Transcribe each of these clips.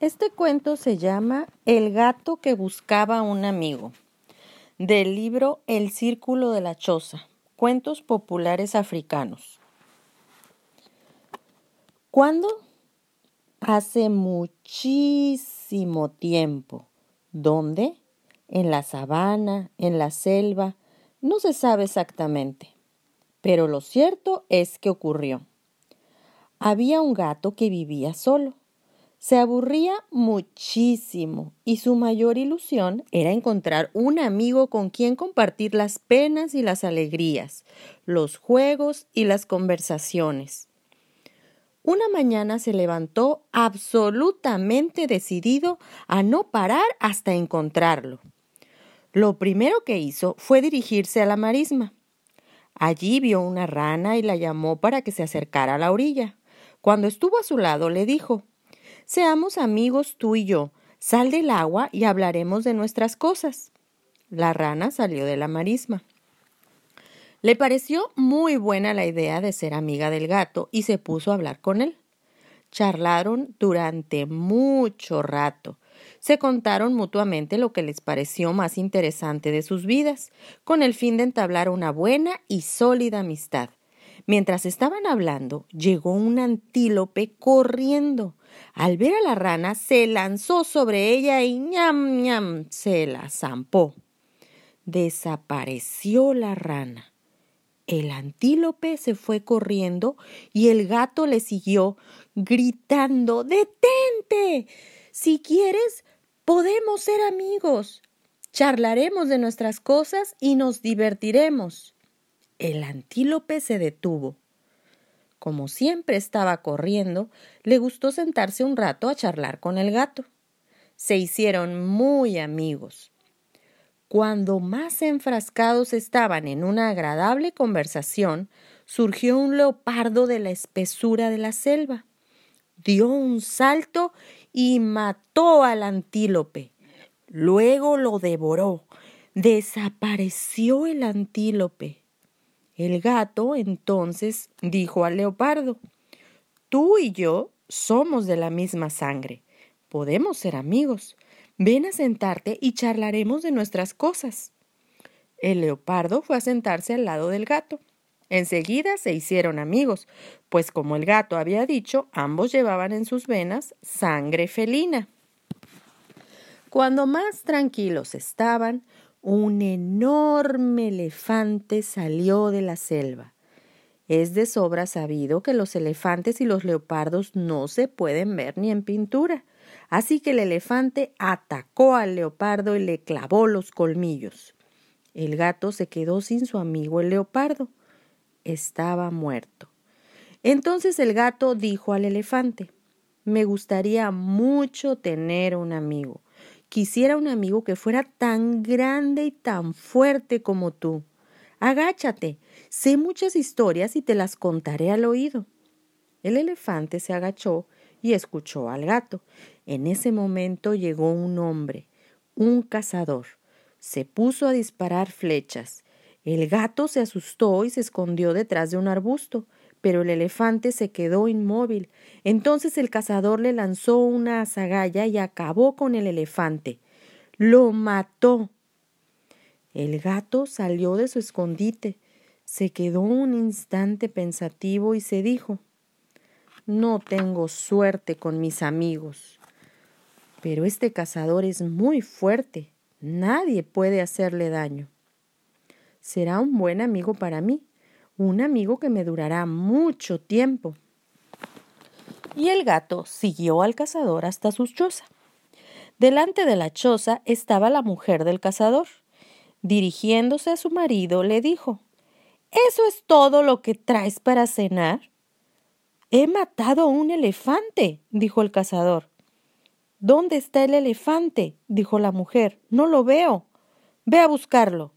Este cuento se llama El gato que buscaba un amigo, del libro El Círculo de la Choza, Cuentos Populares Africanos. ¿Cuándo? Hace muchísimo tiempo. ¿Dónde? En la sabana, en la selva, no se sabe exactamente. Pero lo cierto es que ocurrió. Había un gato que vivía solo se aburría muchísimo y su mayor ilusión era encontrar un amigo con quien compartir las penas y las alegrías, los juegos y las conversaciones. Una mañana se levantó absolutamente decidido a no parar hasta encontrarlo. Lo primero que hizo fue dirigirse a la marisma. Allí vio una rana y la llamó para que se acercara a la orilla. Cuando estuvo a su lado le dijo Seamos amigos tú y yo. Sal del agua y hablaremos de nuestras cosas. La rana salió de la marisma. Le pareció muy buena la idea de ser amiga del gato y se puso a hablar con él. Charlaron durante mucho rato. Se contaron mutuamente lo que les pareció más interesante de sus vidas, con el fin de entablar una buena y sólida amistad. Mientras estaban hablando, llegó un antílope corriendo. Al ver a la rana, se lanzó sobre ella y ñam ñam se la zampó. Desapareció la rana. El antílope se fue corriendo y el gato le siguió, gritando Detente. Si quieres, podemos ser amigos. Charlaremos de nuestras cosas y nos divertiremos. El antílope se detuvo. Como siempre estaba corriendo, le gustó sentarse un rato a charlar con el gato. Se hicieron muy amigos. Cuando más enfrascados estaban en una agradable conversación, surgió un leopardo de la espesura de la selva. Dio un salto y mató al antílope. Luego lo devoró. Desapareció el antílope. El gato entonces dijo al leopardo Tú y yo somos de la misma sangre. Podemos ser amigos. Ven a sentarte y charlaremos de nuestras cosas. El leopardo fue a sentarse al lado del gato. Enseguida se hicieron amigos, pues como el gato había dicho, ambos llevaban en sus venas sangre felina. Cuando más tranquilos estaban, un enorme elefante salió de la selva. Es de sobra sabido que los elefantes y los leopardos no se pueden ver ni en pintura. Así que el elefante atacó al leopardo y le clavó los colmillos. El gato se quedó sin su amigo el leopardo. Estaba muerto. Entonces el gato dijo al elefante Me gustaría mucho tener un amigo. Quisiera un amigo que fuera tan grande y tan fuerte como tú. Agáchate. Sé muchas historias y te las contaré al oído. El elefante se agachó y escuchó al gato. En ese momento llegó un hombre, un cazador. Se puso a disparar flechas. El gato se asustó y se escondió detrás de un arbusto pero el elefante se quedó inmóvil. Entonces el cazador le lanzó una azagaya y acabó con el elefante. Lo mató. El gato salió de su escondite, se quedó un instante pensativo y se dijo No tengo suerte con mis amigos. Pero este cazador es muy fuerte. Nadie puede hacerle daño. Será un buen amigo para mí un amigo que me durará mucho tiempo. Y el gato siguió al cazador hasta su choza. Delante de la choza estaba la mujer del cazador. Dirigiéndose a su marido, le dijo ¿Eso es todo lo que traes para cenar? He matado a un elefante, dijo el cazador. ¿Dónde está el elefante? dijo la mujer. No lo veo. Ve a buscarlo.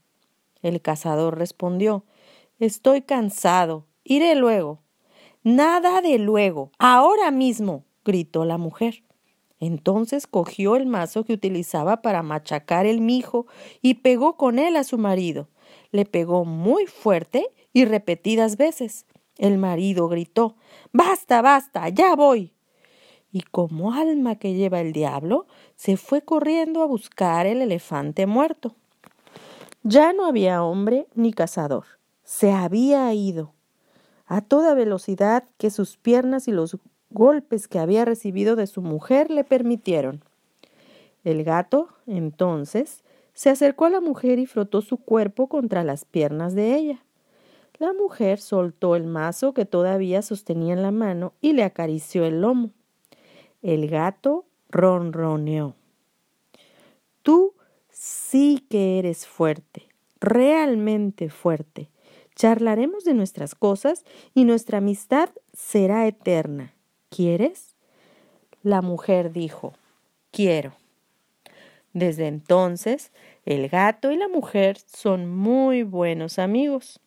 El cazador respondió Estoy cansado. Iré luego. Nada de luego. Ahora mismo. gritó la mujer. Entonces cogió el mazo que utilizaba para machacar el mijo y pegó con él a su marido. Le pegó muy fuerte y repetidas veces. El marido gritó Basta, basta, ya voy. y como alma que lleva el diablo, se fue corriendo a buscar el elefante muerto. Ya no había hombre ni cazador. Se había ido. A toda velocidad que sus piernas y los golpes que había recibido de su mujer le permitieron. El gato, entonces, se acercó a la mujer y frotó su cuerpo contra las piernas de ella. La mujer soltó el mazo que todavía sostenía en la mano y le acarició el lomo. El gato ronroneó. Tú sí que eres fuerte, realmente fuerte. Charlaremos de nuestras cosas y nuestra amistad será eterna. ¿Quieres? La mujer dijo, quiero. Desde entonces, el gato y la mujer son muy buenos amigos.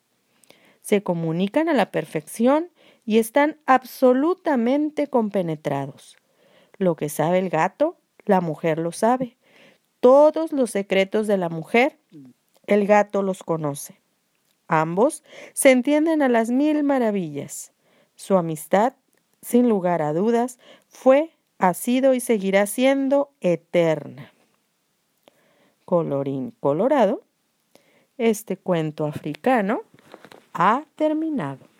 Se comunican a la perfección y están absolutamente compenetrados. Lo que sabe el gato, la mujer lo sabe. Todos los secretos de la mujer, el gato los conoce. Ambos se entienden a las mil maravillas. Su amistad, sin lugar a dudas, fue, ha sido y seguirá siendo eterna. Colorín colorado, este cuento africano ha terminado.